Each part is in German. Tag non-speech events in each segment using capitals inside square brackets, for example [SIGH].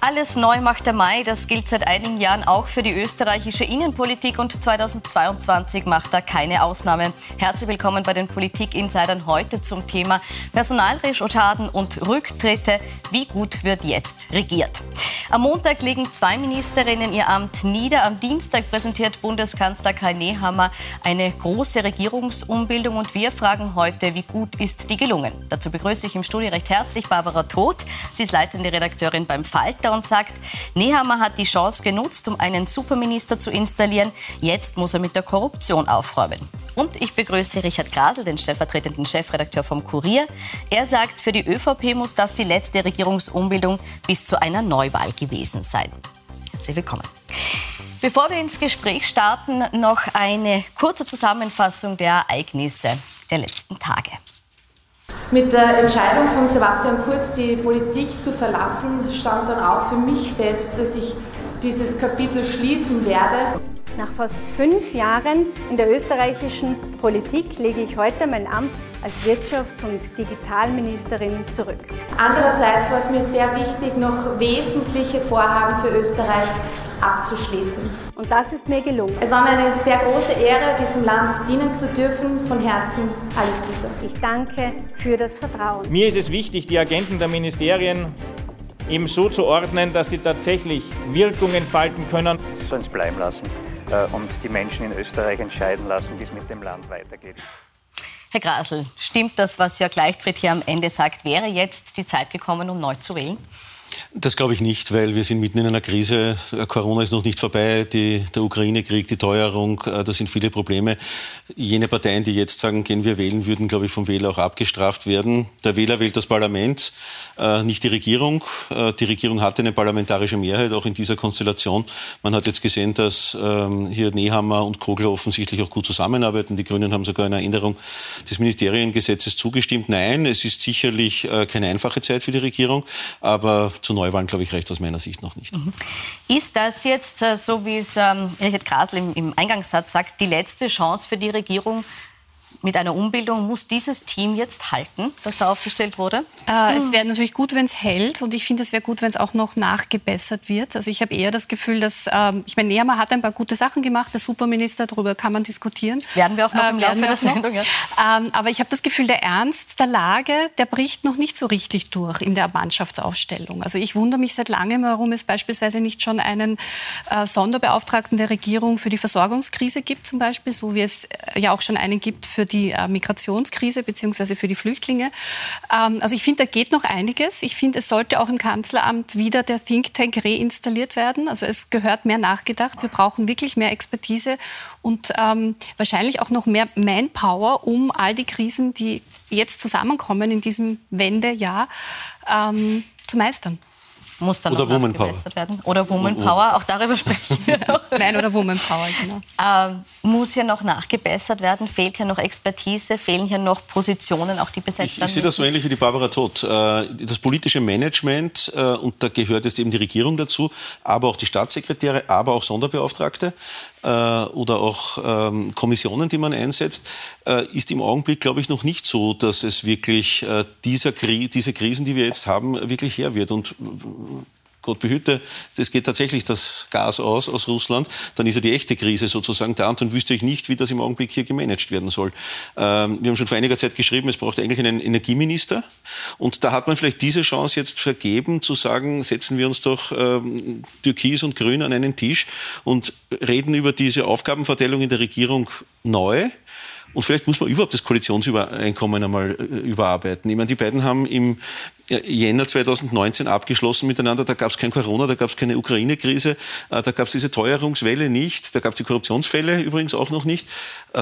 Alles neu macht der Mai. Das gilt seit einigen Jahren auch für die österreichische Innenpolitik und 2022 macht da keine Ausnahme. Herzlich willkommen bei den Politik-Insidern heute zum Thema Personalrecherchaden und Rücktritte. Wie gut wird jetzt regiert? Am Montag legen zwei Ministerinnen ihr Amt nieder. Am Dienstag präsentiert Bundeskanzler Kai Nehammer eine große Regierungsumbildung und wir fragen heute, wie gut ist die gelungen? Dazu begrüße ich im Studio recht herzlich Barbara Todt. Sie ist leitende Redakteurin beim Falter weiter und sagt, Nehammer hat die Chance genutzt, um einen Superminister zu installieren. Jetzt muss er mit der Korruption aufräumen. Und ich begrüße Richard Grasel, den stellvertretenden Chefredakteur vom Kurier. Er sagt, für die ÖVP muss das die letzte Regierungsumbildung bis zu einer Neuwahl gewesen sein. Herzlich willkommen. Bevor wir ins Gespräch starten, noch eine kurze Zusammenfassung der Ereignisse der letzten Tage. Mit der Entscheidung von Sebastian Kurz, die Politik zu verlassen, stand dann auch für mich fest, dass ich dieses Kapitel schließen werde. Nach fast fünf Jahren in der österreichischen Politik lege ich heute mein Amt als Wirtschafts- und Digitalministerin zurück. Andererseits war es mir sehr wichtig, noch wesentliche Vorhaben für Österreich abzuschließen. Und das ist mir gelungen. Es war mir eine sehr große Ehre, diesem Land dienen zu dürfen. Von Herzen alles Gute. Ich danke für das Vertrauen. Mir ist es wichtig, die Agenten der Ministerien eben so zu ordnen, dass sie tatsächlich Wirkung entfalten können. Sollen es bleiben lassen äh, und die Menschen in Österreich entscheiden lassen, wie es mit dem Land weitergeht. Herr Grasel, stimmt das, was Jörg Leichtfried hier am Ende sagt? Wäre jetzt die Zeit gekommen, um neu zu wählen? Das glaube ich nicht, weil wir sind mitten in einer Krise. Corona ist noch nicht vorbei, die, der Ukraine-Krieg, die Teuerung, äh, da sind viele Probleme. Jene Parteien, die jetzt sagen, gehen wir wählen, würden, glaube ich, vom Wähler auch abgestraft werden. Der Wähler wählt das Parlament, äh, nicht die Regierung. Äh, die Regierung hatte eine parlamentarische Mehrheit, auch in dieser Konstellation. Man hat jetzt gesehen, dass ähm, hier Nehammer und Kogler offensichtlich auch gut zusammenarbeiten. Die Grünen haben sogar einer Änderung des Ministeriengesetzes zugestimmt. Nein, es ist sicherlich keine einfache Zeit für die Regierung, aber zu Neuwahlen, glaube ich, reicht aus meiner Sicht noch nicht. Mhm. Ist das jetzt, äh, so wie es ähm, Richard Grasl im, Eingangssatz sagt, die letzte Chance für die Regierung, mit einer Umbildung muss dieses Team jetzt halten, das da aufgestellt wurde? Äh, Es wäre natürlich gut, wenn es hält und ich finde, es wäre gut, wenn es auch noch nachgebessert wird. Also ich habe eher das Gefühl, dass, ähm, ich meine, Nehammer hat ein paar gute Sachen gemacht, der Superminister, darüber kann man diskutieren. Werden wir auch noch ähm, im Laufe der Sendung. Ja. Ähm, aber ich habe das Gefühl, der Ernst der Lage, der bricht noch nicht so richtig durch in der Mannschaftsaufstellung. Also ich wundere mich seit langem, warum es beispielsweise nicht schon einen äh, Sonderbeauftragten der Regierung für die Versorgungskrise gibt, zum Beispiel, so wie es äh, ja auch schon einen gibt für die äh, Migrationskrise bzw. für die Flüchtlinge. Ähm, also ich finde, da geht noch einiges. Ich finde, es sollte auch im Kanzleramt wieder der Think Tank reinstalliert werden. Also es gehört mehr nachgedacht. Wir brauchen wirklich mehr Expertise und ähm, wahrscheinlich auch noch mehr Manpower, um all die Krisen, die jetzt zusammenkommen in diesem Wendejahr, ähm, zu meistern muss dann oder Woman Power. werden. Oder Woman Power, auch darüber sprechen wir noch. [LAUGHS] Nein, oder Woman Power, genau. Ähm, muss hier noch nachgebessert werden? Fehlt hier noch Expertise? Fehlen hier noch Positionen, auch die besetzt werden? Ich, ich sehe das so ähnlich wie die Barbara Todt. Äh, das politische Management, äh, und da gehört jetzt eben die Regierung dazu, aber auch die Staatssekretäre, aber auch Sonderbeauftragte, äh, oder auch ähm, Kommissionen, die man einsetzt, äh, ist im Augenblick, glaube ich, noch nicht so, dass es wirklich äh, dieser Kri diese Krisen, die wir jetzt haben, wirklich her wird. Und Gott behüte, es geht tatsächlich das Gas aus aus Russland, dann ist ja die echte Krise sozusagen da und dann wüsste ich nicht, wie das im Augenblick hier gemanagt werden soll. Ähm, wir haben schon vor einiger Zeit geschrieben, es braucht eigentlich einen Energieminister und da hat man vielleicht diese Chance jetzt vergeben, zu sagen, setzen wir uns doch ähm, Türkis und Grün an einen Tisch und reden über diese Aufgabenverteilung in der Regierung neu und vielleicht muss man überhaupt das Koalitionsübereinkommen einmal äh, überarbeiten. Ich meine, die beiden haben im äh, Jänner 2019 abgeschlossen miteinander. Da gab es kein Corona, da gab es keine Ukraine-Krise, äh, da gab es diese Teuerungswelle nicht, da gab es die Korruptionsfälle übrigens auch noch nicht.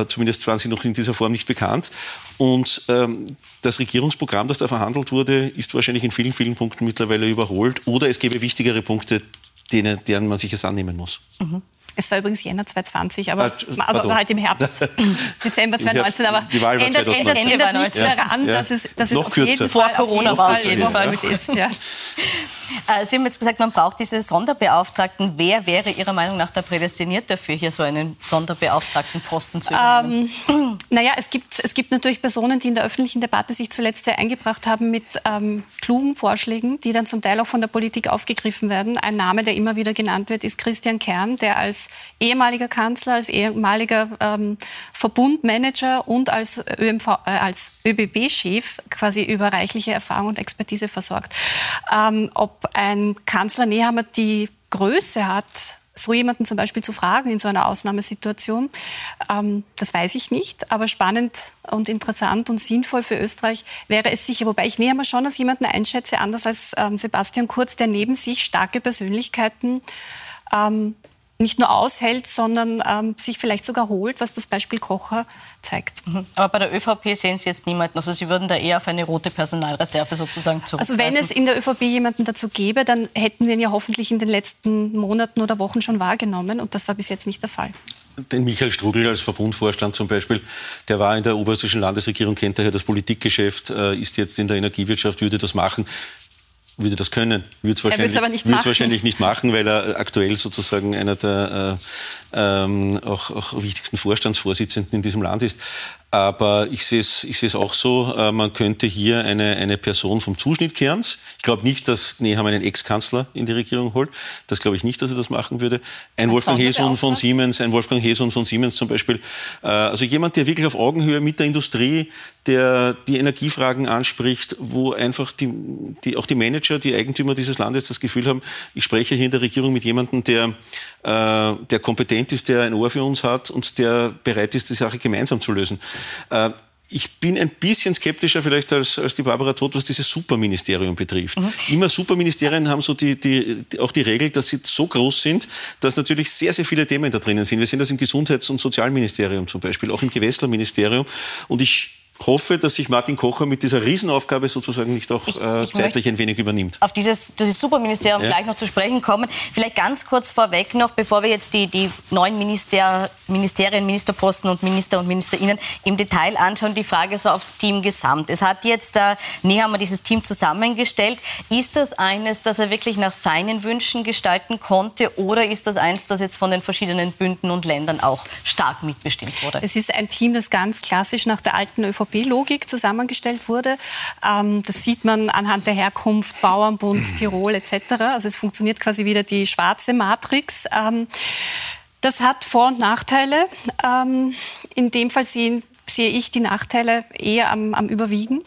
Zumindest waren sie noch in dieser Form nicht bekannt. Und ähm, das Regierungsprogramm, das da verhandelt wurde, ist wahrscheinlich in vielen, vielen Punkten mittlerweile überholt. Oder es gäbe wichtigere Punkte, denen, deren man sich es annehmen muss. Mhm. Es war übrigens Jänner 2020, aber also halt im Herbst, [LAUGHS] Dezember 2019, aber die Wahl war ändert, ändert, ändert nichts daran, ja. dass es, dass es Noch auf jeden Fall vor Corona war auf jeden Fall mit ist. Ja. [LAUGHS] Äh, Sie haben jetzt gesagt, man braucht diese Sonderbeauftragten. Wer wäre Ihrer Meinung nach der prädestiniert dafür, hier so einen Sonderbeauftragtenposten zu übernehmen? Ähm, naja, es gibt, es gibt natürlich Personen, die in der öffentlichen Debatte sich zuletzt sehr eingebracht haben mit ähm, klugen Vorschlägen, die dann zum Teil auch von der Politik aufgegriffen werden. Ein Name, der immer wieder genannt wird, ist Christian Kern, der als ehemaliger Kanzler, als ehemaliger ähm, Verbundmanager und als, äh, als ÖBB-Chef quasi über reichliche Erfahrung und Expertise versorgt. Ähm, ob ein Kanzler Nehammer die Größe hat, so jemanden zum Beispiel zu fragen in so einer Ausnahmesituation, ähm, das weiß ich nicht. Aber spannend und interessant und sinnvoll für Österreich wäre es sicher. Wobei ich näher schon als jemanden einschätze, anders als ähm, Sebastian Kurz, der neben sich starke Persönlichkeiten ähm, nicht nur aushält, sondern ähm, sich vielleicht sogar holt, was das Beispiel Kocher zeigt. Mhm. Aber bei der ÖVP sehen Sie jetzt niemanden. Also Sie würden da eher auf eine rote Personalreserve sozusagen zurückgreifen. Also wenn es in der ÖVP jemanden dazu gäbe, dann hätten wir ihn ja hoffentlich in den letzten Monaten oder Wochen schon wahrgenommen. Und das war bis jetzt nicht der Fall. Den Michael Strugel als Verbundvorstand zum Beispiel, der war in der oberösterreichischen Landesregierung, kennt daher das Politikgeschäft, äh, ist jetzt in der Energiewirtschaft, würde das machen würde das können, würde es wahrscheinlich, aber nicht wahrscheinlich nicht machen, weil er aktuell sozusagen einer der äh, ähm, auch, auch wichtigsten Vorstandsvorsitzenden in diesem Land ist. Aber ich sehe es ich sehe es auch so, äh, man könnte hier eine, eine Person vom Zuschnitt Kerns, ich glaube nicht, dass Nehammer einen Ex-Kanzler in die Regierung holt, das glaube ich nicht, dass er das machen würde. Ein Wolfgang Hesun von Siemens, ein Wolfgang Hesun von Siemens zum Beispiel. Äh, also jemand, der wirklich auf Augenhöhe mit der Industrie, der die Energiefragen anspricht, wo einfach die, die, auch die Manager, die Eigentümer dieses Landes das Gefühl haben, ich spreche hier in der Regierung mit jemandem, der, äh, der kompetent ist, der ein Ohr für uns hat und der bereit ist, die Sache gemeinsam zu lösen. Äh, ich bin ein bisschen skeptischer vielleicht als, als die Barbara Todt, was dieses Superministerium betrifft. Mhm. Immer Superministerien haben so die, die, auch die Regel, dass sie so groß sind, dass natürlich sehr, sehr viele Themen da drinnen sind. Wir sehen das im Gesundheits- und Sozialministerium zum Beispiel, auch im Gewässlerministerium. Und ich hoffe, dass sich Martin Kocher mit dieser Riesenaufgabe sozusagen nicht auch ich, äh, zeitlich ein wenig übernimmt. Auf dieses, dieses Superministerium ja. gleich noch zu sprechen kommen. Vielleicht ganz kurz vorweg noch, bevor wir jetzt die, die neuen Minister, Ministerien, Ministerposten und Minister und Ministerinnen im Detail anschauen, die Frage so aufs Team gesamt. Es hat jetzt, äh, näher haben wir dieses Team zusammengestellt. Ist das eines, das er wirklich nach seinen Wünschen gestalten konnte oder ist das eins, das jetzt von den verschiedenen Bünden und Ländern auch stark mitbestimmt wurde? Es ist ein Team, das ganz klassisch nach der alten ÖVP ÖVP-Logik zusammengestellt wurde. Ähm, das sieht man anhand der Herkunft, Bauernbund, mhm. Tirol etc. Also es funktioniert quasi wieder die schwarze Matrix. Ähm, das hat Vor- und Nachteile. Ähm, in dem Fall sehen sehe ich die Nachteile eher am, am Überwiegen,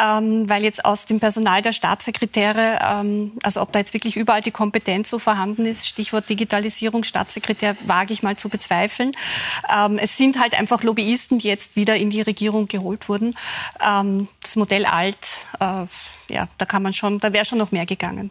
ähm, weil jetzt aus dem Personal der Staatssekretäre, ähm, also ob da jetzt wirklich überall die Kompetenz so vorhanden ist, Stichwort Digitalisierung, Staatssekretär, wage ich mal zu bezweifeln. Ähm, es sind halt einfach Lobbyisten, die jetzt wieder in die Regierung geholt wurden. Ähm, das Modell alt, äh, ja, da kann man schon, da wäre schon noch mehr gegangen.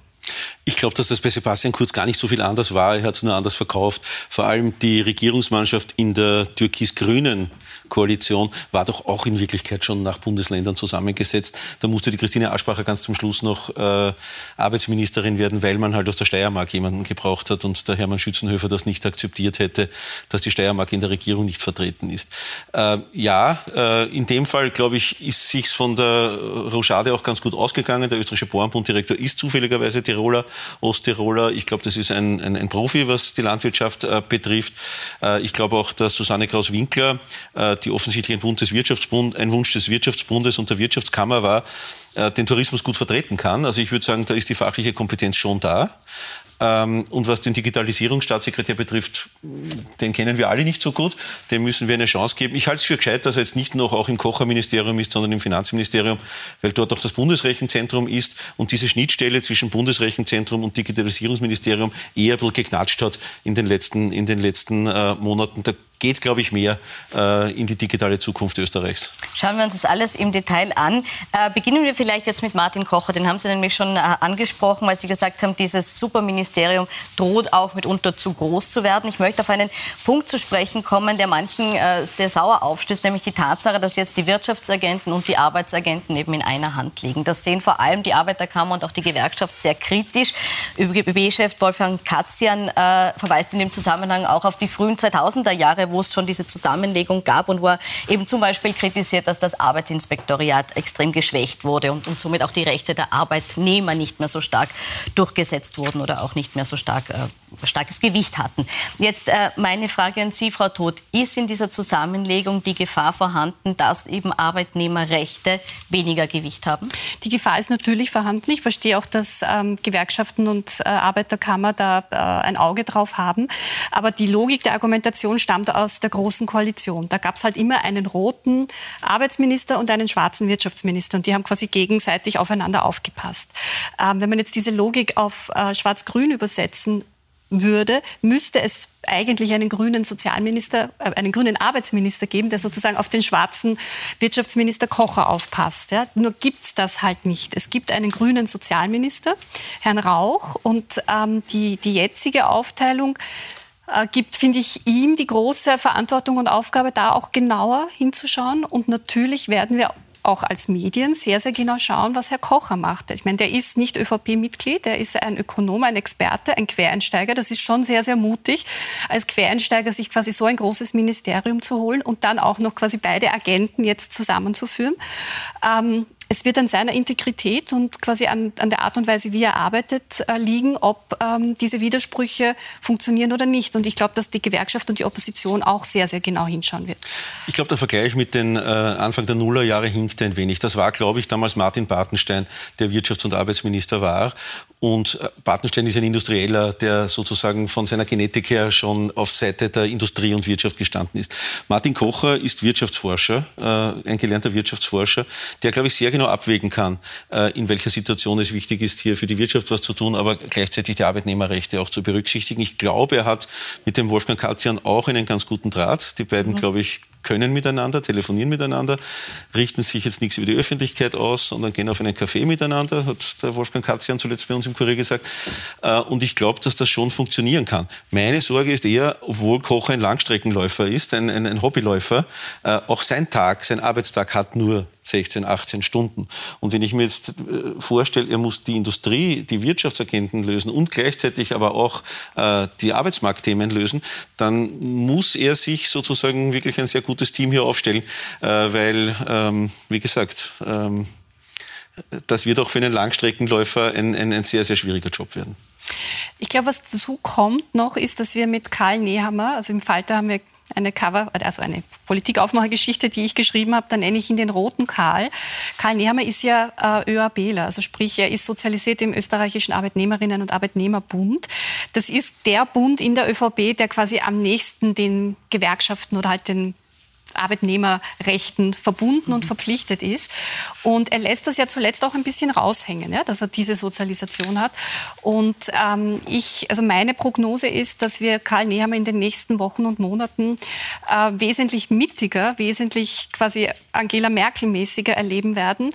Ich glaube, dass das bei Sebastian Kurz gar nicht so viel anders war. Er hat es nur anders verkauft. Vor allem die Regierungsmannschaft in der türkis-grünen Koalition war doch auch in Wirklichkeit schon nach Bundesländern zusammengesetzt. Da musste die Christine Aschbacher ganz zum Schluss noch äh, Arbeitsministerin werden, weil man halt aus der Steiermark jemanden gebraucht hat und der Hermann Schützenhöfer das nicht akzeptiert hätte, dass die Steiermark in der Regierung nicht vertreten ist. Äh, ja, äh, in dem Fall, glaube ich, ist sich's von der Rochade auch ganz gut ausgegangen. Der österreichische Bauernbunddirektor ist zufälligerweise Tiroler, Osttiroler. Ich glaube, das ist ein, ein, ein, Profi, was die Landwirtschaft äh, betrifft. Äh, ich glaube auch, dass Susanne Kraus-Winkler äh, die offensichtlich ein Wunsch des Wirtschaftsbundes, ein Wunsch des Wirtschaftsbundes und der Wirtschaftskammer war, äh, den Tourismus gut vertreten kann. Also ich würde sagen, da ist die fachliche Kompetenz schon da. Ähm, und was den Digitalisierungsstaatssekretär betrifft, den kennen wir alle nicht so gut. Dem müssen wir eine Chance geben. Ich halte es für gescheit, dass er jetzt nicht noch auch im Kocherministerium ist, sondern im Finanzministerium, weil dort auch das Bundesrechenzentrum ist und diese Schnittstelle zwischen Bundesrechenzentrum und Digitalisierungsministerium eher ein bisschen geknatscht hat in den letzten, in den letzten äh, Monaten. Da geht, glaube ich, mehr äh, in die digitale Zukunft Österreichs. Schauen wir uns das alles im Detail an. Äh, beginnen wir vielleicht jetzt mit Martin Kocher. Den haben Sie nämlich schon äh, angesprochen, weil Sie gesagt haben, dieses Superministerium droht auch mitunter zu groß zu werden. Ich möchte auf einen Punkt zu sprechen kommen, der manchen äh, sehr sauer aufstößt, nämlich die Tatsache, dass jetzt die Wirtschaftsagenten und die Arbeitsagenten eben in einer Hand liegen. Das sehen vor allem die Arbeiterkammer und auch die Gewerkschaft sehr kritisch. ÖBB-Chef Wolfgang Katzian äh, verweist in dem Zusammenhang auch auf die frühen 2000er Jahre, wo es schon diese Zusammenlegung gab und wo er eben zum Beispiel kritisiert, dass das Arbeitsinspektoriat extrem geschwächt wurde und, und somit auch die Rechte der Arbeitnehmer nicht mehr so stark durchgesetzt wurden oder auch nicht mehr so stark, äh, starkes Gewicht hatten. Jetzt äh, meine Frage an Sie, Frau Todt. Ist in dieser Zusammenlegung die Gefahr vorhanden, dass eben Arbeitnehmerrechte weniger Gewicht haben? Die Gefahr ist natürlich vorhanden. Ich verstehe auch, dass ähm, Gewerkschaften und äh, Arbeiterkammer da äh, ein Auge drauf haben. Aber die Logik der Argumentation stammt aus der Großen Koalition. Da gab es halt immer einen roten Arbeitsminister und einen schwarzen Wirtschaftsminister. Und die haben quasi gegenseitig aufeinander aufgepasst. Ähm, wenn man jetzt diese Logik auf äh, Schwarz-Grün übersetzen würde, müsste es eigentlich einen grünen Sozialminister, äh, einen grünen Arbeitsminister geben, der sozusagen auf den schwarzen Wirtschaftsminister Kocher aufpasst. Ja? Nur gibt es das halt nicht. Es gibt einen grünen Sozialminister, Herrn Rauch, und ähm, die, die jetzige Aufteilung äh, gibt, finde ich, ihm die große Verantwortung und Aufgabe, da auch genauer hinzuschauen. Und natürlich werden wir auch als Medien sehr, sehr genau schauen, was Herr Kocher macht. Ich meine, der ist nicht ÖVP-Mitglied, der ist ein Ökonom, ein Experte, ein Quereinsteiger. Das ist schon sehr, sehr mutig, als Quereinsteiger sich quasi so ein großes Ministerium zu holen und dann auch noch quasi beide Agenten jetzt zusammenzuführen. Ähm, es wird an seiner Integrität und quasi an, an der Art und Weise, wie er arbeitet, äh, liegen, ob ähm, diese Widersprüche funktionieren oder nicht. Und ich glaube, dass die Gewerkschaft und die Opposition auch sehr, sehr genau hinschauen wird. Ich glaube, der Vergleich mit den äh, Anfang der Nullerjahre hinkt ein wenig. Das war, glaube ich, damals Martin Bartenstein, der Wirtschafts- und Arbeitsminister war. Und äh, Bartenstein ist ein Industrieller, der sozusagen von seiner Genetik her schon auf Seite der Industrie und Wirtschaft gestanden ist. Martin Kocher ist Wirtschaftsforscher, äh, ein gelernter Wirtschaftsforscher, der, glaube ich, sehr genau abwägen kann, äh, in welcher Situation es wichtig ist, hier für die Wirtschaft was zu tun, aber gleichzeitig die Arbeitnehmerrechte auch zu berücksichtigen. Ich glaube, er hat mit dem Wolfgang Katzian auch einen ganz guten Draht. Die beiden, mhm. glaube ich, können miteinander, telefonieren miteinander, richten sich jetzt nichts über die Öffentlichkeit aus, sondern gehen auf einen Café miteinander, hat der Wolfgang Katzian zuletzt bei uns im Kurier gesagt. Und ich glaube, dass das schon funktionieren kann. Meine Sorge ist eher, obwohl Koch ein Langstreckenläufer ist, ein, ein, ein Hobbyläufer, auch sein Tag, sein Arbeitstag hat nur 16, 18 Stunden. Und wenn ich mir jetzt vorstelle, er muss die Industrie, die Wirtschaftsagenten lösen und gleichzeitig aber auch die Arbeitsmarktthemen lösen, dann muss er sich sozusagen wirklich ein sehr gutes Team hier aufstellen, weil, wie gesagt, das wird auch für einen Langstreckenläufer ein, ein, ein sehr, sehr schwieriger Job werden. Ich glaube, was dazu kommt noch, ist, dass wir mit Karl Nehammer, also im Falter haben wir eine Cover, also eine Politikaufmachergeschichte, die ich geschrieben habe, dann nenne ich ihn den roten Karl. Karl Nehammer ist ja äh, ÖABler, also sprich, er ist sozialisiert im österreichischen Arbeitnehmerinnen- und Arbeitnehmerbund. Das ist der Bund in der ÖVP, der quasi am nächsten den Gewerkschaften oder halt den Arbeitnehmerrechten verbunden und verpflichtet ist. Und er lässt das ja zuletzt auch ein bisschen raushängen, ja, dass er diese Sozialisation hat. Und ähm, ich, also meine Prognose ist, dass wir Karl Nehammer in den nächsten Wochen und Monaten äh, wesentlich mittiger, wesentlich quasi Angela Merkel-mäßiger erleben werden.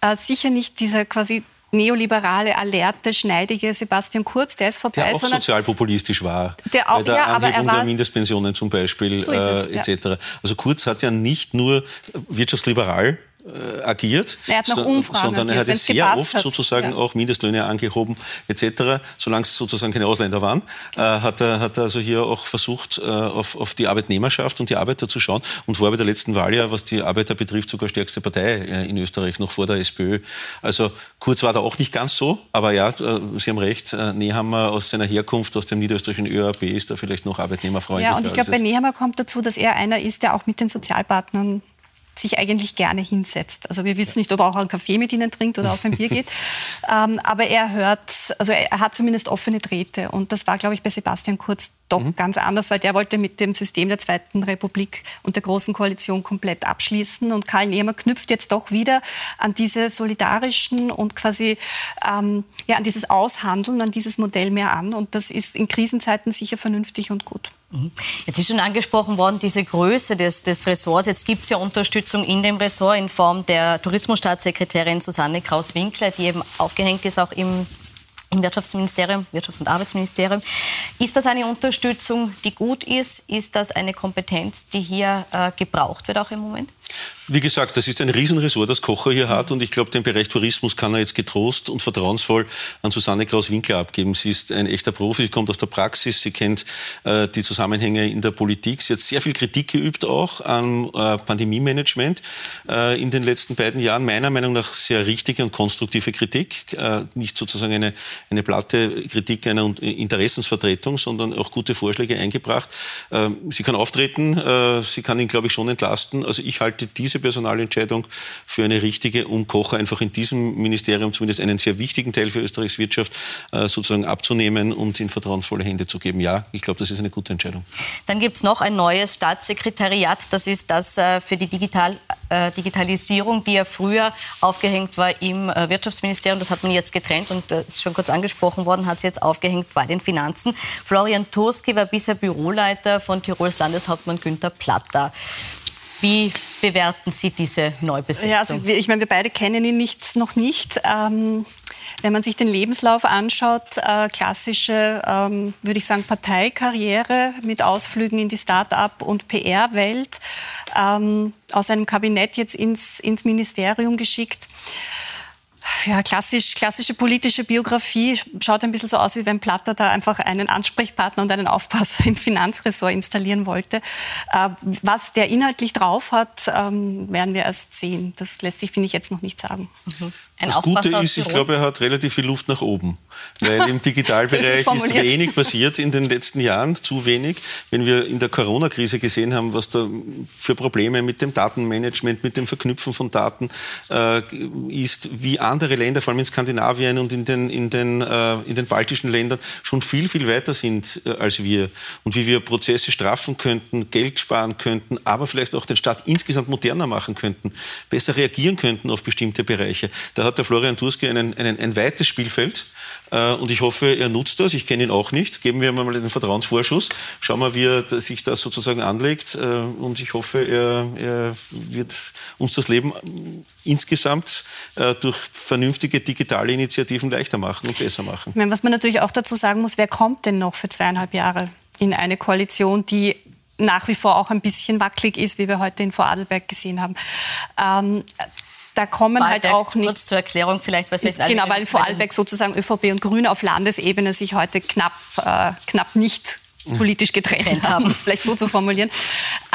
Äh, sicher nicht dieser quasi neoliberale, alerte, schneidige Sebastian Kurz, der ist vorbei. Der auch sozialpopulistisch war. Der auch, bei der ja, aber Anhebung der Mindestpensionen zum Beispiel so es, äh, etc. Ja. Also Kurz hat ja nicht nur wirtschaftsliberal äh, agiert, er hat noch Umfragen sondern er hat jetzt sehr oft hat. sozusagen ja. auch Mindestlöhne angehoben etc. Solange es sozusagen keine Ausländer waren, äh, hat, er, hat er also hier auch versucht, äh, auf, auf die Arbeitnehmerschaft und die Arbeiter zu schauen und war bei der letzten Wahl ja, was die Arbeiter betrifft, sogar stärkste Partei äh, in Österreich, noch vor der SPÖ. Also Kurz war da auch nicht ganz so, aber ja, äh, Sie haben recht, äh, Nehammer aus seiner Herkunft, aus dem niederösterreichischen ÖAB ist da vielleicht noch arbeitnehmerfreundlicher. Ja, und ich glaube, bei Nehammer kommt dazu, dass er einer ist, der auch mit den Sozialpartnern sich eigentlich gerne hinsetzt. Also wir wissen nicht, ob er auch einen Kaffee mit ihnen trinkt oder auf ein Bier [LAUGHS] geht. ähm, aber er hört, also er hat zumindest offene Drähte. Und das war, glaube ich, bei Sebastian Kurz doch mhm. ganz anders, weil der wollte mit dem System der Zweiten Republik und der Großen Koalition komplett abschließen. Und Karl Nehmer knüpft jetzt doch wieder an diese solidarischen und quasi ähm, ja, an dieses Aushandeln, an dieses Modell mehr an. Und das ist in Krisenzeiten sicher vernünftig und gut. Mhm. Jetzt ist schon angesprochen worden, diese Größe des, des Ressorts. Jetzt gibt es ja Unterstützung in dem Ressort in Form der Tourismusstaatssekretärin Susanne Kraus-Winkler, die eben aufgehängt ist auch im im Wirtschaftsministerium, Wirtschafts- und Arbeitsministerium. Ist das eine Unterstützung, die gut ist? Ist das eine Kompetenz, die hier äh, gebraucht wird auch im Moment? Wie gesagt, das ist ein Riesenressort, das Kocher hier hat. Und ich glaube, den Bereich Tourismus kann er jetzt getrost und vertrauensvoll an Susanne Kraus-Winkler abgeben. Sie ist ein echter Profi, sie kommt aus der Praxis, sie kennt äh, die Zusammenhänge in der Politik. Sie hat sehr viel Kritik geübt auch am äh, Pandemie-Management äh, in den letzten beiden Jahren. Meiner Meinung nach sehr richtige und konstruktive Kritik. Äh, nicht sozusagen eine, eine platte Kritik einer Interessensvertretung, sondern auch gute Vorschläge eingebracht. Ähm, sie kann auftreten, äh, sie kann ihn, glaube ich, schon entlasten. Also ich halte diese diese Personalentscheidung für eine richtige, um Kocher einfach in diesem Ministerium zumindest einen sehr wichtigen Teil für Österreichs Wirtschaft äh, sozusagen abzunehmen und in vertrauensvolle Hände zu geben. Ja, ich glaube, das ist eine gute Entscheidung. Dann gibt es noch ein neues Staatssekretariat. Das ist das äh, für die Digital äh, Digitalisierung, die ja früher aufgehängt war im Wirtschaftsministerium. Das hat man jetzt getrennt und das ist schon kurz angesprochen worden, hat sie jetzt aufgehängt bei den Finanzen. Florian Turski war bisher Büroleiter von Tirols Landeshauptmann Günther Platter. Wie bewerten Sie diese Neubesetzung? Ja, also ich meine, wir beide kennen ihn nicht, noch nicht. Ähm, wenn man sich den Lebenslauf anschaut, äh, klassische, ähm, würde ich sagen, Parteikarriere mit Ausflügen in die Start-up- und PR-Welt, ähm, aus einem Kabinett jetzt ins, ins Ministerium geschickt ja, klassisch, klassische politische Biografie schaut ein bisschen so aus, wie wenn Platter da einfach einen Ansprechpartner und einen Aufpasser im Finanzressort installieren wollte. Äh, was der inhaltlich drauf hat, ähm, werden wir erst sehen. Das lässt sich, finde ich, jetzt noch nicht sagen. Mhm. Ein das Gute ist, ich glaube, er hat relativ viel Luft nach oben. Weil im [LAUGHS] Digitalbereich ist wenig passiert in den letzten Jahren, zu wenig. Wenn wir in der Corona-Krise gesehen haben, was da für Probleme mit dem Datenmanagement, mit dem Verknüpfen von Daten äh, ist, wie andere Länder, vor allem in Skandinavien und in den, in den, äh, in den baltischen Ländern, schon viel, viel weiter sind äh, als wir. Und wie wir Prozesse straffen könnten, Geld sparen könnten, aber vielleicht auch den Staat insgesamt moderner machen könnten, besser reagieren könnten auf bestimmte Bereiche. Da hat der Florian Turski einen, einen, ein weites Spielfeld äh, und ich hoffe, er nutzt das. Ich kenne ihn auch nicht. Geben wir mal den Vertrauensvorschuss. Schauen wir, wie er sich das sozusagen anlegt. Äh, und ich hoffe, er, er, wird uns das Leben insgesamt äh, durch vernünftige digitale Initiativen leichter machen und besser machen. Was man natürlich auch dazu sagen muss, wer kommt denn noch für zweieinhalb Jahre in eine Koalition, die nach wie vor auch ein bisschen wackelig ist, wie wir heute in Vorarlberg gesehen haben. Ähm, da kommen halt auch nicht. Kurz zur Erklärung vielleicht, was vielleicht Genau, weil Vorarlberg sozusagen ÖVP und Grüne auf Landesebene sich heute knapp, äh, knapp nicht politisch getrennt haben, um es vielleicht so zu formulieren.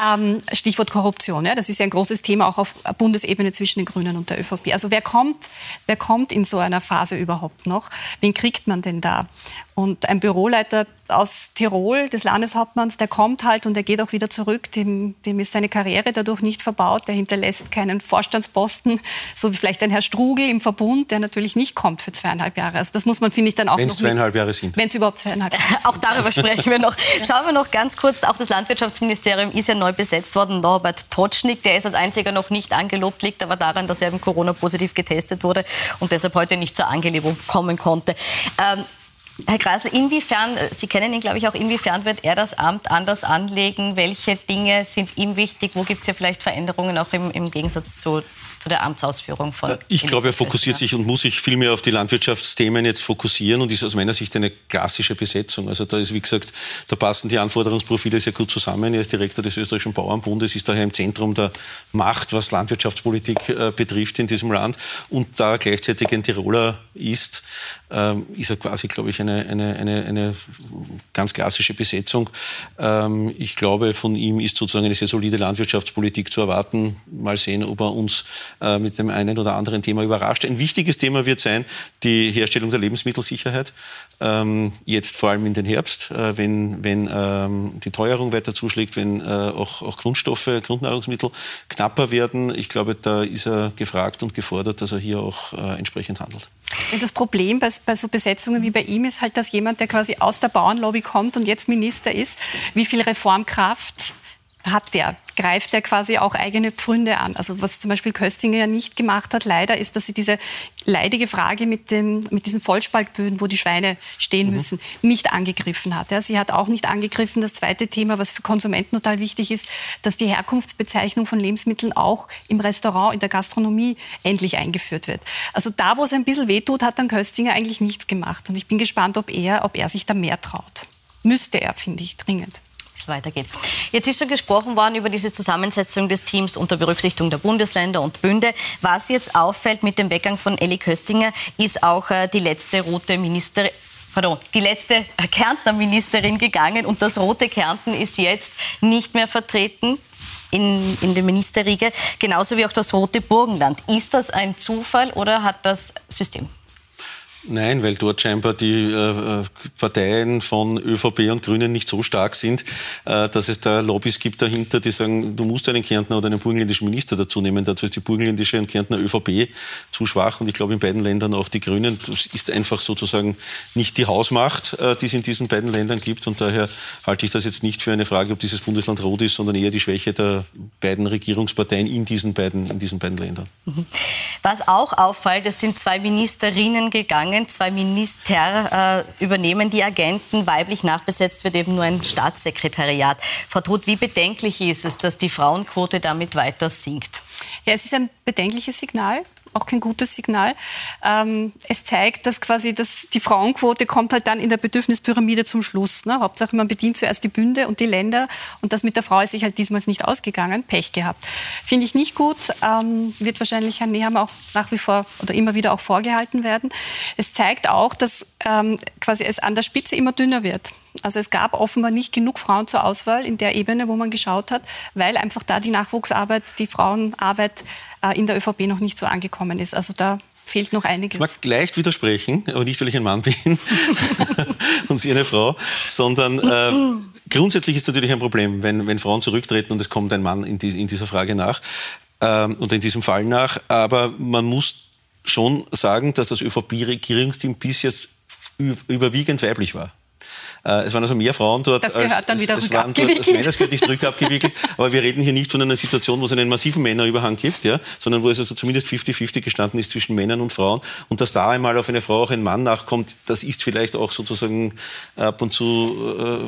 Ähm, Stichwort Korruption. Ja, das ist ja ein großes Thema auch auf Bundesebene zwischen den Grünen und der ÖVP. Also wer kommt, wer kommt in so einer Phase überhaupt noch? Wen kriegt man denn da? Und ein Büroleiter aus Tirol, des Landeshauptmanns, der kommt halt und der geht auch wieder zurück. Dem, dem ist seine Karriere dadurch nicht verbaut. Der hinterlässt keinen Vorstandsposten, so wie vielleicht ein Herr Strugel im Verbund, der natürlich nicht kommt für zweieinhalb Jahre. Also das muss man, finde ich, dann auch Wenn es zweieinhalb Jahre sind. Wenn es überhaupt zweieinhalb Jahre [LAUGHS] sind. Auch darüber sprechen wir noch. Schauen wir noch ganz kurz. Auch das Landwirtschaftsministerium ist ja neu besetzt worden. Norbert Totschnig, der ist als einziger noch nicht angelobt, liegt aber daran, dass er eben Corona-positiv getestet wurde und deshalb heute nicht zur Angelobung kommen konnte. Ähm, Herr Kreisel, inwiefern, äh, Sie kennen ihn, glaube ich, auch, inwiefern wird er das Amt anders anlegen? Welche Dinge sind ihm wichtig? Wo gibt es hier vielleicht Veränderungen auch im, im Gegensatz zu, zu der Amtsausführung von. Ich glaube, er fokussiert sich und muss sich viel mehr auf die Landwirtschaftsthemen jetzt fokussieren und ist aus meiner Sicht eine klassische Besetzung. Also da ist, wie gesagt, da passen die Anforderungsprofile sehr gut zusammen. Er ist Direktor des österreichischen Bauernbundes, ist daher im Zentrum der Macht, was Landwirtschaftspolitik äh, betrifft in diesem Land und da gleichzeitig ein Tiroler ist, ähm, ist er quasi, glaube ich, eine, eine, eine, eine ganz klassische Besetzung. Ähm, ich glaube, von ihm ist sozusagen eine sehr solide Landwirtschaftspolitik zu erwarten. Mal sehen, ob er uns äh, mit dem einen oder anderen Thema überrascht. Ein wichtiges Thema wird sein die Herstellung der Lebensmittelsicherheit. Ähm, jetzt vor allem in den Herbst, äh, wenn, wenn ähm, die Teuerung weiter zuschlägt, wenn äh, auch, auch Grundstoffe, Grundnahrungsmittel knapper werden. Ich glaube, da ist er gefragt und gefordert, dass er hier auch äh, entsprechend handelt. Das Problem bei, bei, so Besetzungen wie bei ihm ist halt, dass jemand, der quasi aus der Bauernlobby kommt und jetzt Minister ist, wie viel Reformkraft hat der, greift der quasi auch eigene Pfründe an. Also was zum Beispiel Köstinger ja nicht gemacht hat, leider, ist, dass sie diese leidige Frage mit, dem, mit diesen Vollspaltböden, wo die Schweine stehen mhm. müssen, nicht angegriffen hat. Ja, sie hat auch nicht angegriffen das zweite Thema, was für Konsumenten total wichtig ist, dass die Herkunftsbezeichnung von Lebensmitteln auch im Restaurant, in der Gastronomie endlich eingeführt wird. Also da, wo es ein bisschen wehtut, hat dann Köstinger eigentlich nichts gemacht. Und ich bin gespannt, ob er, ob er sich da mehr traut. Müsste er, finde ich, dringend. Weitergeht. Jetzt ist schon gesprochen worden über diese Zusammensetzung des Teams unter Berücksichtigung der Bundesländer und Bünde. Was jetzt auffällt mit dem Weggang von Elli Köstinger, ist auch äh, die letzte rote Ministerin pardon, die letzte Kärntner Ministerin gegangen und das rote Kärnten ist jetzt nicht mehr vertreten in, in der Ministerriege, genauso wie auch das rote Burgenland. Ist das ein Zufall oder hat das System? Nein, weil dort scheinbar die äh, Parteien von ÖVP und Grünen nicht so stark sind, äh, dass es da Lobbys gibt dahinter, die sagen, du musst einen Kärntner oder einen burgenländischen Minister dazu nehmen. Dazu ist die burgenländische und Kärntner ÖVP zu schwach und ich glaube in beiden Ländern auch die Grünen. Das ist einfach sozusagen nicht die Hausmacht, äh, die es in diesen beiden Ländern gibt und daher halte ich das jetzt nicht für eine Frage, ob dieses Bundesland rot ist, sondern eher die Schwäche der beiden Regierungsparteien in diesen beiden, in diesen beiden Ländern. Mhm. Was auch auffällt, es sind zwei Ministerinnen gegangen Regierungen, zwei Minister äh, übernehmen die Agenten. Weiblich nachbesetzt wird eben nur ein Staatssekretariat. Frau Truth, wie bedenklich ist es, dass die Frauenquote damit weiter sinkt? Ja, es ist ein bedenkliches Signal auch kein gutes Signal. Ähm, es zeigt, dass quasi das, die Frauenquote kommt halt dann in der Bedürfnispyramide zum Schluss. Ne? Hauptsache, man bedient zuerst die Bünde und die Länder und das mit der Frau ist sich halt diesmal nicht ausgegangen. Pech gehabt. Finde ich nicht gut. Ähm, wird wahrscheinlich Herrn Nehammer auch nach wie vor oder immer wieder auch vorgehalten werden. Es zeigt auch, dass ähm, quasi es an der Spitze immer dünner wird. Also es gab offenbar nicht genug Frauen zur Auswahl in der Ebene, wo man geschaut hat, weil einfach da die Nachwuchsarbeit, die Frauenarbeit in der ÖVP noch nicht so angekommen ist. Also da fehlt noch einiges. Ich mag leicht widersprechen, aber nicht, weil ich ein Mann bin [LAUGHS] und Sie eine Frau, sondern äh, grundsätzlich ist natürlich ein Problem, wenn, wenn Frauen zurücktreten und es kommt ein Mann in, die, in dieser Frage nach äh, oder in diesem Fall nach. Aber man muss schon sagen, dass das ÖVP-Regierungsteam bis jetzt überwiegend weiblich war. Äh, es waren also mehr Frauen dort. Das gehört als, dann wieder es, waren dort, das Männer gehört nicht rückabgewickelt. [LAUGHS] aber wir reden hier nicht von einer Situation, wo es einen massiven Männerüberhang gibt, ja, sondern wo es also zumindest 50-50 gestanden ist zwischen Männern und Frauen. Und dass da einmal auf eine Frau auch ein Mann nachkommt, das ist vielleicht auch sozusagen ab und zu, äh,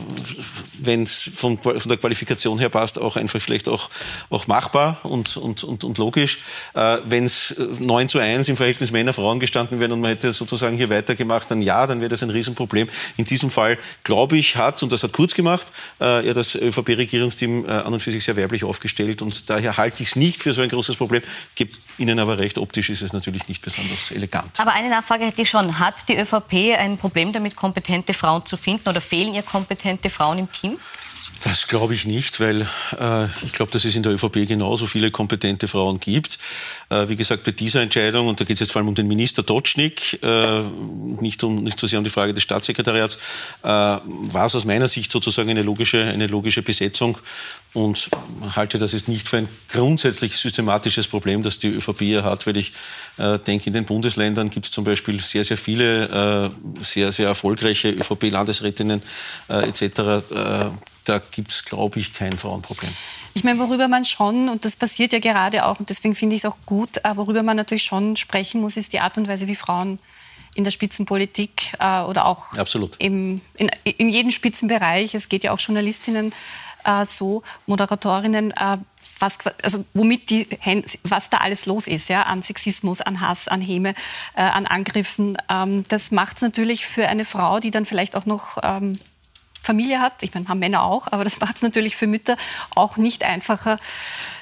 wenn es von, von, der Qualifikation her passt, auch einfach vielleicht auch, auch machbar und, und, und, und logisch. Wenn es 9 zu 1 im Verhältnis Männer-Frauen gestanden wäre und man hätte sozusagen hier weitergemacht, dann ja, dann wäre das ein Riesenproblem. In diesem Fall glaube ich, hat, und das hat Kurz gemacht, äh, ja, das ÖVP-Regierungsteam äh, an und für sich sehr werblich aufgestellt. Und daher halte ich es nicht für so ein großes Problem. Gebe Ihnen aber recht, optisch ist es natürlich nicht besonders elegant. Aber eine Nachfrage hätte ich schon. Hat die ÖVP ein Problem damit, kompetente Frauen zu finden oder fehlen ihr kompetente Frauen im Team? Das glaube ich nicht, weil äh, ich glaube, dass es in der ÖVP genauso viele kompetente Frauen gibt. Äh, wie gesagt, bei dieser Entscheidung, und da geht es jetzt vor allem um den Minister Dotschnik, äh, nicht, um, nicht so sehr um die Frage des Staatssekretariats, äh, war es aus meiner Sicht sozusagen eine logische, eine logische Besetzung und halte das jetzt nicht für ein grundsätzlich systematisches Problem, das die ÖVP hier hat, weil ich äh, denke, in den Bundesländern gibt es zum Beispiel sehr, sehr viele äh, sehr, sehr erfolgreiche ÖVP-Landesrätinnen etc., da gibt es, glaube ich, kein Frauenproblem. Ich meine, worüber man schon, und das passiert ja gerade auch, und deswegen finde ich es auch gut, äh, worüber man natürlich schon sprechen muss, ist die Art und Weise, wie Frauen in der Spitzenpolitik äh, oder auch Im, in, in jedem Spitzenbereich, es geht ja auch Journalistinnen äh, so, Moderatorinnen, äh, was, also womit die, was da alles los ist, ja, an Sexismus, an Hass, an Häme, äh, an Angriffen. Ähm, das macht es natürlich für eine Frau, die dann vielleicht auch noch ähm, Familie hat, ich meine, haben Männer auch, aber das macht es natürlich für Mütter auch nicht einfacher,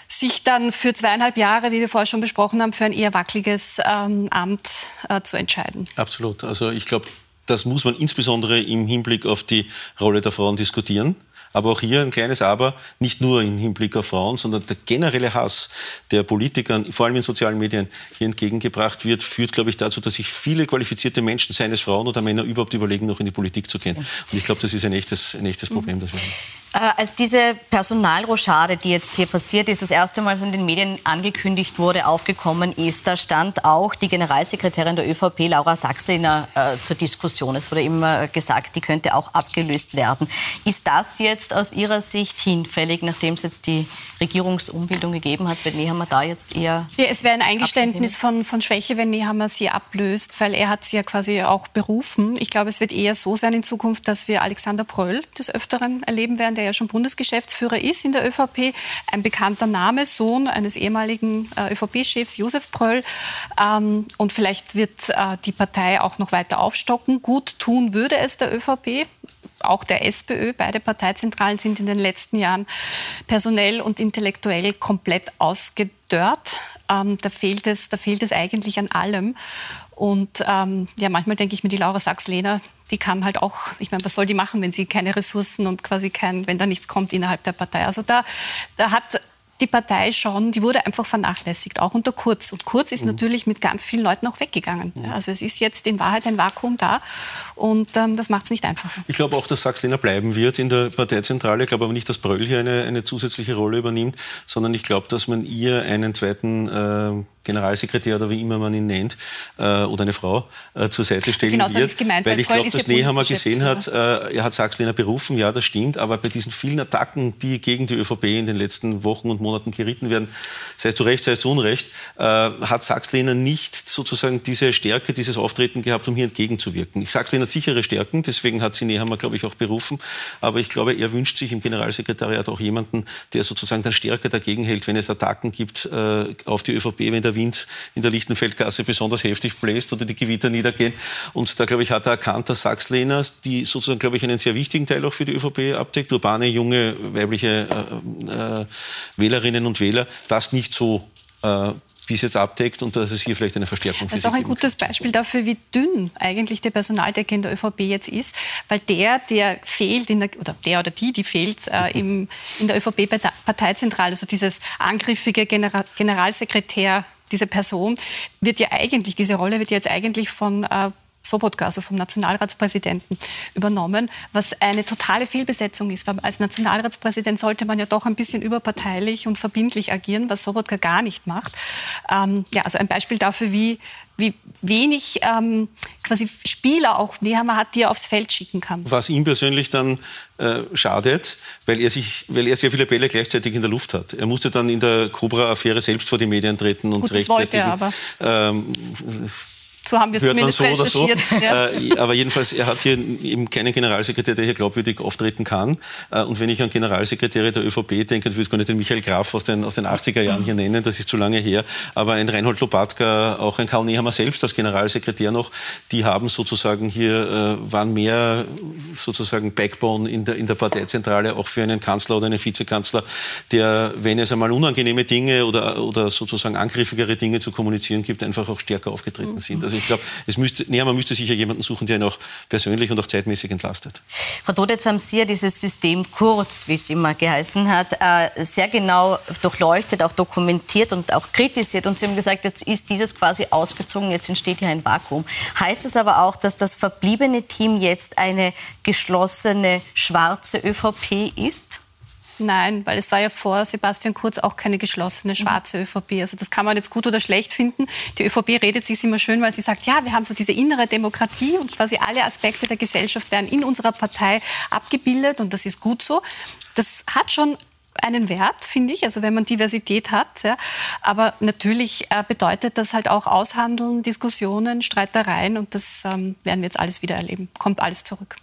sich dann für zweieinhalb Jahre, wie wir vorher schon besprochen haben, für ein eher wackeliges ähm, Amt äh, zu entscheiden. Absolut. Also ich glaube, das muss man insbesondere im Hinblick auf die Rolle der Frauen diskutieren. Aber auch hier ein kleines Aber, nicht nur im Hinblick auf Frauen, sondern der generelle Hass der Politikern, vor allem in sozialen Medien, hier entgegengebracht wird, führt, glaube ich, dazu, dass sich viele qualifizierte Menschen, seien es Frauen oder Männer, überhaupt überlegen, noch in die Politik zu gehen. Und ich glaube, das ist ein echtes, ein echtes Problem, das wir haben. Äh, als diese Personalrochade, die jetzt hier passiert ist, das erste Mal so in den Medien angekündigt wurde, aufgekommen ist, da stand auch die Generalsekretärin der ÖVP, Laura Sachsener, äh, zur Diskussion. Es wurde immer gesagt, die könnte auch abgelöst werden. Ist das jetzt aus Ihrer Sicht hinfällig, nachdem es jetzt die Regierungsumbildung gegeben hat? Wenn Nehammer da jetzt eher. Ja, es wäre ein Eingeständnis von, von Schwäche, wenn Nehammer sie ablöst, weil er hat sie ja quasi auch berufen. Ich glaube, es wird eher so sein in Zukunft, dass wir Alexander Pröll des Öfteren erleben werden, der ja schon Bundesgeschäftsführer ist in der ÖVP, ein bekannter Name, Sohn eines ehemaligen äh, ÖVP-Chefs, Josef Pröll. Ähm, und vielleicht wird äh, die Partei auch noch weiter aufstocken. Gut tun würde es der ÖVP auch der SPÖ. Beide Parteizentralen sind in den letzten Jahren personell und intellektuell komplett ausgedörrt. Ähm, da, fehlt es, da fehlt es eigentlich an allem. Und ähm, ja, manchmal denke ich mir, die Laura Sachs-Lehner, die kann halt auch, ich meine, was soll die machen, wenn sie keine Ressourcen und quasi kein, wenn da nichts kommt innerhalb der Partei. Also da, da hat die Partei schon, die wurde einfach vernachlässigt, auch unter Kurz. Und Kurz ist mhm. natürlich mit ganz vielen Leuten auch weggegangen. Mhm. Also es ist jetzt in Wahrheit ein Vakuum da und ähm, das macht es nicht einfacher. Ich glaube auch, dass Sachs-Lehner bleiben wird in der Parteizentrale. Ich glaube aber nicht, dass Bröll hier eine, eine zusätzliche Rolle übernimmt, sondern ich glaube, dass man ihr einen zweiten äh, Generalsekretär oder wie immer man ihn nennt, äh, oder eine Frau äh, zur Seite stellen genau, wird. So gemeint, weil ich glaube, dass Nehammer gesehen hat, äh, er hat Sachs-Lehner berufen, ja, das stimmt, aber bei diesen vielen Attacken, die gegen die ÖVP in den letzten Wochen und Monaten geritten werden, sei es zu Recht, sei es zu Unrecht, äh, hat Sachs-Lehner nicht sozusagen diese Stärke, dieses Auftreten gehabt, um hier entgegenzuwirken. Ich Sachs-Lehner hat sichere Stärken, deswegen hat sie Nehammer, glaube ich, auch berufen, aber ich glaube, er wünscht sich im Generalsekretariat auch jemanden, der sozusagen dann stärker dagegen hält, wenn es Attacken gibt äh, auf die ÖVP, wenn der Wind in der Lichtenfeldgasse besonders heftig bläst oder die Gewitter niedergehen. Und da, glaube ich, hat er erkannt, dass Sachs-Lehner, die sozusagen, glaube ich, einen sehr wichtigen Teil auch für die ÖVP abdeckt, urbane, junge, weibliche äh, äh, Wählerinnen und Wähler, das nicht so äh, bis jetzt abdeckt und dass es hier vielleicht eine Verstärkung für Das ist auch ein gutes Beispiel dafür, wie dünn eigentlich die Personaldecke in der ÖVP jetzt ist, weil der, der fehlt, der, oder der oder die, die fehlt äh, [LAUGHS] im, in der ÖVP-Parteizentrale, also dieses angriffige General Generalsekretär diese Person wird ja eigentlich, diese Rolle wird jetzt eigentlich von äh, Sobotka, also vom Nationalratspräsidenten, übernommen, was eine totale Fehlbesetzung ist. Weil als Nationalratspräsident sollte man ja doch ein bisschen überparteilich und verbindlich agieren, was Sobotka gar nicht macht. Ähm, ja, also ein Beispiel dafür, wie, wie wenig ähm, quasi Spieler auch Nehammer hat, die er aufs Feld schicken kann. Was ihm persönlich dann äh, schadet, weil er, sich, weil er sehr viele Bälle gleichzeitig in der Luft hat. Er musste dann in der Cobra-Affäre selbst vor die Medien treten und Gut, das wollte er aber. Ähm, so haben wir es zumindest so recherchiert. So. Ja. Äh, aber jedenfalls, er hat hier eben keinen Generalsekretär, der hier glaubwürdig auftreten kann. Äh, und wenn ich an Generalsekretäre der ÖVP denke, dann würde ich gar nicht den Michael Graf aus den, aus den 80er Jahren hier nennen, das ist zu lange her. Aber ein Reinhold Lopatka, auch ein Karl Nehammer selbst als Generalsekretär noch, die haben sozusagen hier, äh, waren mehr sozusagen Backbone in der, in der Parteizentrale, auch für einen Kanzler oder einen Vizekanzler, der, wenn es einmal unangenehme Dinge oder, oder sozusagen angriffigere Dinge zu kommunizieren gibt, einfach auch stärker aufgetreten mhm. sind. Also ich glaube, es müsste, nee, man müsste sicher jemanden suchen, der ihn auch persönlich und auch zeitmäßig entlastet. Frau Todt, jetzt haben Sie ja dieses System kurz, wie es immer geheißen hat, äh, sehr genau durchleuchtet, auch dokumentiert und auch kritisiert. Und Sie haben gesagt, jetzt ist dieses quasi ausgezogen, jetzt entsteht hier ein Vakuum. Heißt es aber auch, dass das verbliebene Team jetzt eine geschlossene schwarze ÖVP ist? Nein, weil es war ja vor Sebastian Kurz auch keine geschlossene schwarze ÖVP. Also das kann man jetzt gut oder schlecht finden. Die ÖVP redet sich immer schön, weil sie sagt, ja, wir haben so diese innere Demokratie und quasi alle Aspekte der Gesellschaft werden in unserer Partei abgebildet und das ist gut so. Das hat schon einen Wert, finde ich, also wenn man Diversität hat. Ja. Aber natürlich äh, bedeutet das halt auch Aushandeln, Diskussionen, Streitereien und das ähm, werden wir jetzt alles wieder erleben. Kommt alles zurück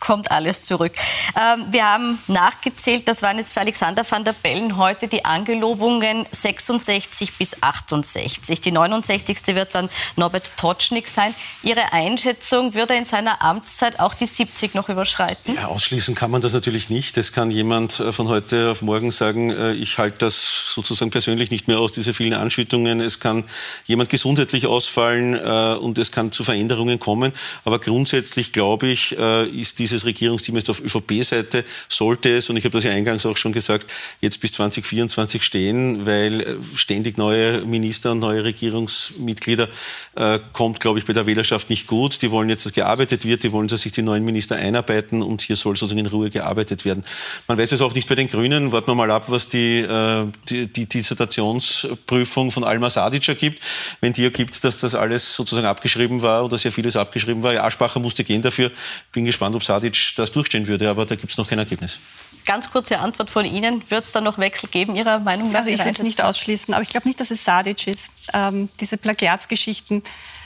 kommt alles zurück. Ähm, wir haben nachgezählt, das waren jetzt für Alexander van der Bellen heute die Angelobungen 66 bis 68. Die 69. wird dann Norbert Totschnig sein. Ihre Einschätzung, würde er in seiner Amtszeit auch die 70 noch überschreiten? Ja, ausschließen kann man das natürlich nicht. Es kann jemand äh, von heute auf morgen sagen, äh, ich halte das sozusagen persönlich nicht mehr aus, diese vielen Anschüttungen. Es kann jemand gesundheitlich ausfallen äh, und es kann zu Veränderungen kommen. Aber grundsätzlich, glaube ich, ist die dieses Regierungsteam ist auf ÖVP-Seite, sollte es, und ich habe das ja eingangs auch schon gesagt, jetzt bis 2024 stehen, weil äh, ständig neue Minister und neue Regierungsmitglieder äh, kommt, glaube ich, bei der Wählerschaft nicht gut. Die wollen jetzt, dass gearbeitet wird, die wollen, dass sich die neuen Minister einarbeiten und hier soll sozusagen in Ruhe gearbeitet werden. Man weiß es auch nicht bei den Grünen. Warten wir mal ab, was die, äh, die, die Dissertationsprüfung von Alma Sadic ergibt. Wenn die ergibt, dass das alles sozusagen abgeschrieben war oder sehr vieles abgeschrieben war. Ja, Aschbacher musste gehen dafür. Bin gespannt, ob Sadic Tadic das durchstehen würde, aber da gibt es noch kein Ergebnis. Ganz kurze Antwort von Ihnen. Wird es da noch Wechsel geben, Ihrer Meinung nach? Also ich will es nicht ausschließen, aber ich glaube nicht, dass es Sadic ist. Ähm, diese Plagiatsgeschichten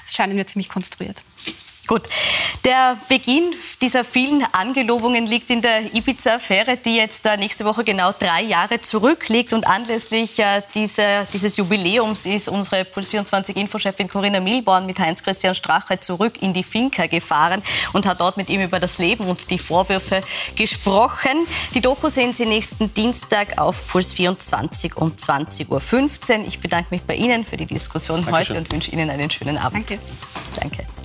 scheinen mir ziemlich konstruiert. Gut, der Beginn dieser vielen Angelobungen liegt in der Ibiza-Affäre, die jetzt äh, nächste Woche genau drei Jahre zurückliegt. Und anlässlich äh, dieser, dieses Jubiläums ist unsere Puls24-Infochefin Corinna Milborn mit Heinz-Christian Strache zurück in die Finca gefahren und hat dort mit ihm über das Leben und die Vorwürfe gesprochen. Die Doku sehen Sie nächsten Dienstag auf Puls24 um 20.15 Uhr. Ich bedanke mich bei Ihnen für die Diskussion Dankeschön. heute und wünsche Ihnen einen schönen Abend. Danke. Danke.